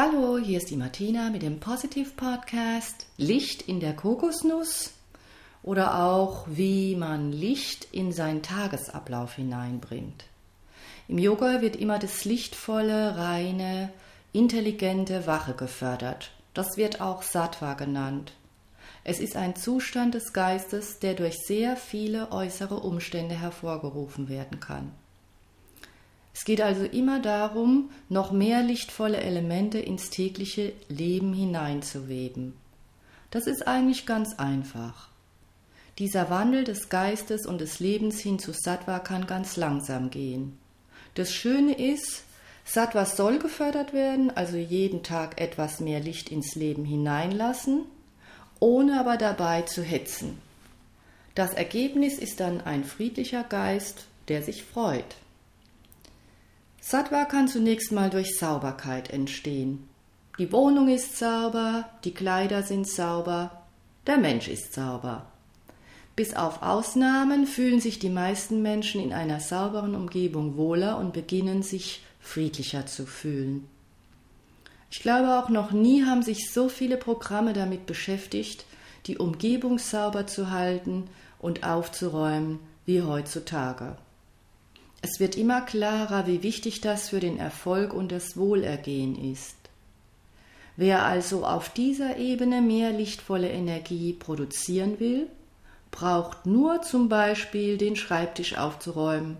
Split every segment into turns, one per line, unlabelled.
Hallo, hier ist die Martina mit dem Positive Podcast Licht in der Kokosnuss oder auch wie man Licht in seinen Tagesablauf hineinbringt. Im Yoga wird immer das lichtvolle, reine, intelligente, wache gefördert. Das wird auch Sattva genannt. Es ist ein Zustand des Geistes, der durch sehr viele äußere Umstände hervorgerufen werden kann. Es geht also immer darum, noch mehr lichtvolle Elemente ins tägliche Leben hineinzuweben. Das ist eigentlich ganz einfach. Dieser Wandel des Geistes und des Lebens hin zu Sattva kann ganz langsam gehen. Das Schöne ist, Sattva soll gefördert werden, also jeden Tag etwas mehr Licht ins Leben hineinlassen, ohne aber dabei zu hetzen. Das Ergebnis ist dann ein friedlicher Geist, der sich freut. Sattva kann zunächst mal durch Sauberkeit entstehen. Die Wohnung ist sauber, die Kleider sind sauber, der Mensch ist sauber. Bis auf Ausnahmen fühlen sich die meisten Menschen in einer sauberen Umgebung wohler und beginnen sich friedlicher zu fühlen. Ich glaube auch noch nie haben sich so viele Programme damit beschäftigt, die Umgebung sauber zu halten und aufzuräumen wie heutzutage. Es wird immer klarer, wie wichtig das für den Erfolg und das Wohlergehen ist. Wer also auf dieser Ebene mehr lichtvolle Energie produzieren will, braucht nur zum Beispiel den Schreibtisch aufzuräumen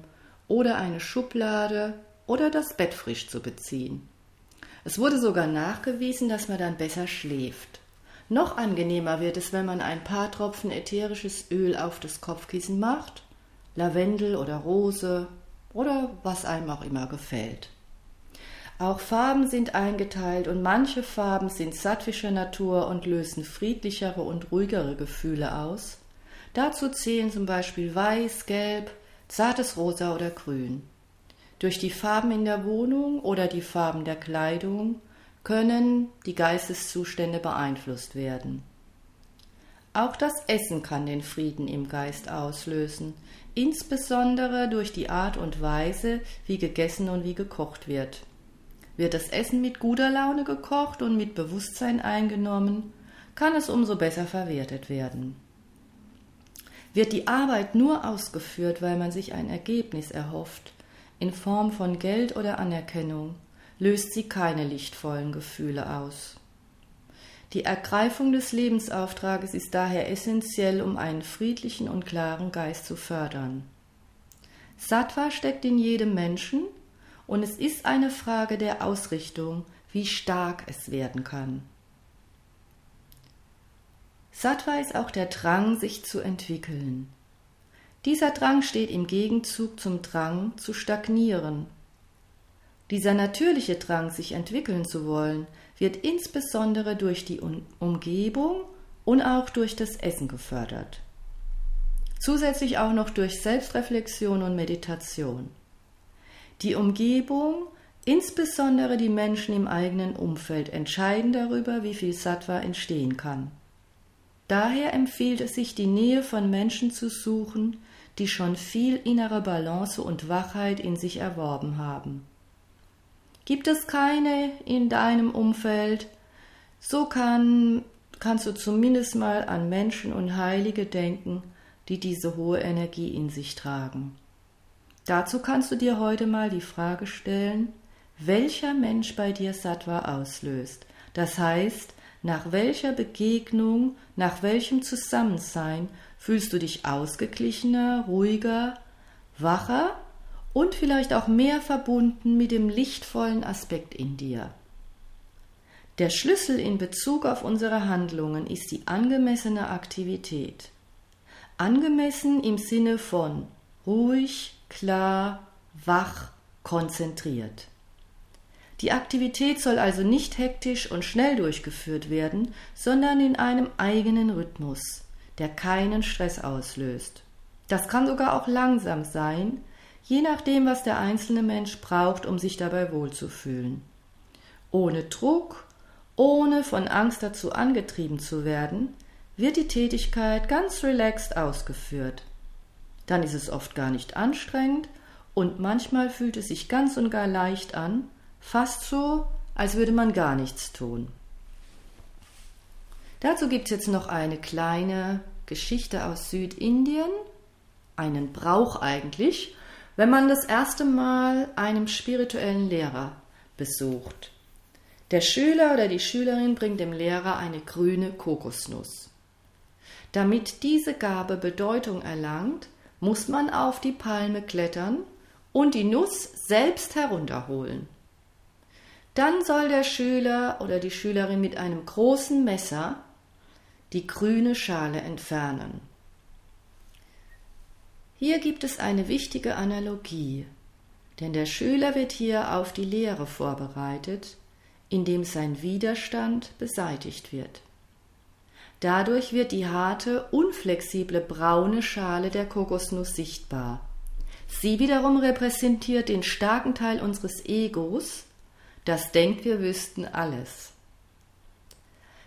oder eine Schublade oder das Bett frisch zu beziehen. Es wurde sogar nachgewiesen, dass man dann besser schläft. Noch angenehmer wird es, wenn man ein paar Tropfen ätherisches Öl auf das Kopfkissen macht, Lavendel oder Rose oder was einem auch immer gefällt. Auch Farben sind eingeteilt und manche Farben sind sattwischer Natur und lösen friedlichere und ruhigere Gefühle aus. Dazu zählen zum Beispiel Weiß, Gelb, zartes Rosa oder Grün. Durch die Farben in der Wohnung oder die Farben der Kleidung können die Geisteszustände beeinflusst werden. Auch das Essen kann den Frieden im Geist auslösen, insbesondere durch die Art und Weise, wie gegessen und wie gekocht wird. Wird das Essen mit guter Laune gekocht und mit Bewusstsein eingenommen, kann es umso besser verwertet werden. Wird die Arbeit nur ausgeführt, weil man sich ein Ergebnis erhofft, in Form von Geld oder Anerkennung, löst sie keine lichtvollen Gefühle aus. Die Ergreifung des Lebensauftrages ist daher essentiell, um einen friedlichen und klaren Geist zu fördern. Sattva steckt in jedem Menschen und es ist eine Frage der Ausrichtung, wie stark es werden kann. Sattva ist auch der Drang, sich zu entwickeln. Dieser Drang steht im Gegenzug zum Drang zu stagnieren. Dieser natürliche Drang, sich entwickeln zu wollen, wird insbesondere durch die Umgebung und auch durch das Essen gefördert. Zusätzlich auch noch durch Selbstreflexion und Meditation. Die Umgebung, insbesondere die Menschen im eigenen Umfeld, entscheiden darüber, wie viel Sattva entstehen kann. Daher empfiehlt es sich, die Nähe von Menschen zu suchen, die schon viel innere Balance und Wachheit in sich erworben haben. Gibt es keine in deinem Umfeld, so kann, kannst du zumindest mal an Menschen und Heilige denken, die diese hohe Energie in sich tragen. Dazu kannst du dir heute mal die Frage stellen, welcher Mensch bei dir Sattva auslöst. Das heißt, nach welcher Begegnung, nach welchem Zusammensein fühlst du dich ausgeglichener, ruhiger, wacher und vielleicht auch mehr verbunden mit dem lichtvollen Aspekt in dir. Der Schlüssel in Bezug auf unsere Handlungen ist die angemessene Aktivität. Angemessen im Sinne von ruhig, klar, wach, konzentriert. Die Aktivität soll also nicht hektisch und schnell durchgeführt werden, sondern in einem eigenen Rhythmus, der keinen Stress auslöst. Das kann sogar auch langsam sein, je nachdem, was der einzelne Mensch braucht, um sich dabei wohlzufühlen. Ohne Druck, ohne von Angst dazu angetrieben zu werden, wird die Tätigkeit ganz relaxed ausgeführt. Dann ist es oft gar nicht anstrengend und manchmal fühlt es sich ganz und gar leicht an, fast so, als würde man gar nichts tun. Dazu gibt es jetzt noch eine kleine Geschichte aus Südindien, einen Brauch eigentlich, wenn man das erste Mal einem spirituellen Lehrer besucht. Der Schüler oder die Schülerin bringt dem Lehrer eine grüne Kokosnuss. Damit diese Gabe Bedeutung erlangt, muss man auf die Palme klettern und die Nuss selbst herunterholen. Dann soll der Schüler oder die Schülerin mit einem großen Messer die grüne Schale entfernen. Hier gibt es eine wichtige Analogie, denn der Schüler wird hier auf die Lehre vorbereitet, indem sein Widerstand beseitigt wird. Dadurch wird die harte, unflexible braune Schale der Kokosnuss sichtbar. Sie wiederum repräsentiert den starken Teil unseres Egos, das denkt, wir wüssten alles.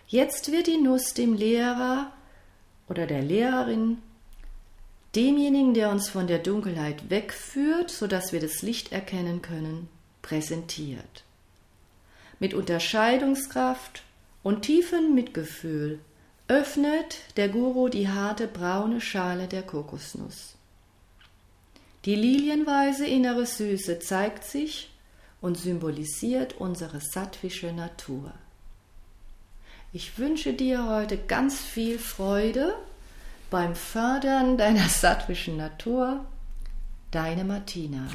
Jetzt wird die Nuss dem Lehrer oder der Lehrerin, demjenigen, der uns von der Dunkelheit wegführt, sodass wir das Licht erkennen können, präsentiert. Mit Unterscheidungskraft und tiefem Mitgefühl öffnet der Guru die harte braune Schale der Kokosnuss. Die lilienweise innere Süße zeigt sich und symbolisiert unsere sattwische Natur. Ich wünsche dir heute ganz viel Freude beim Fördern deiner sattwischen Natur. Deine Martina.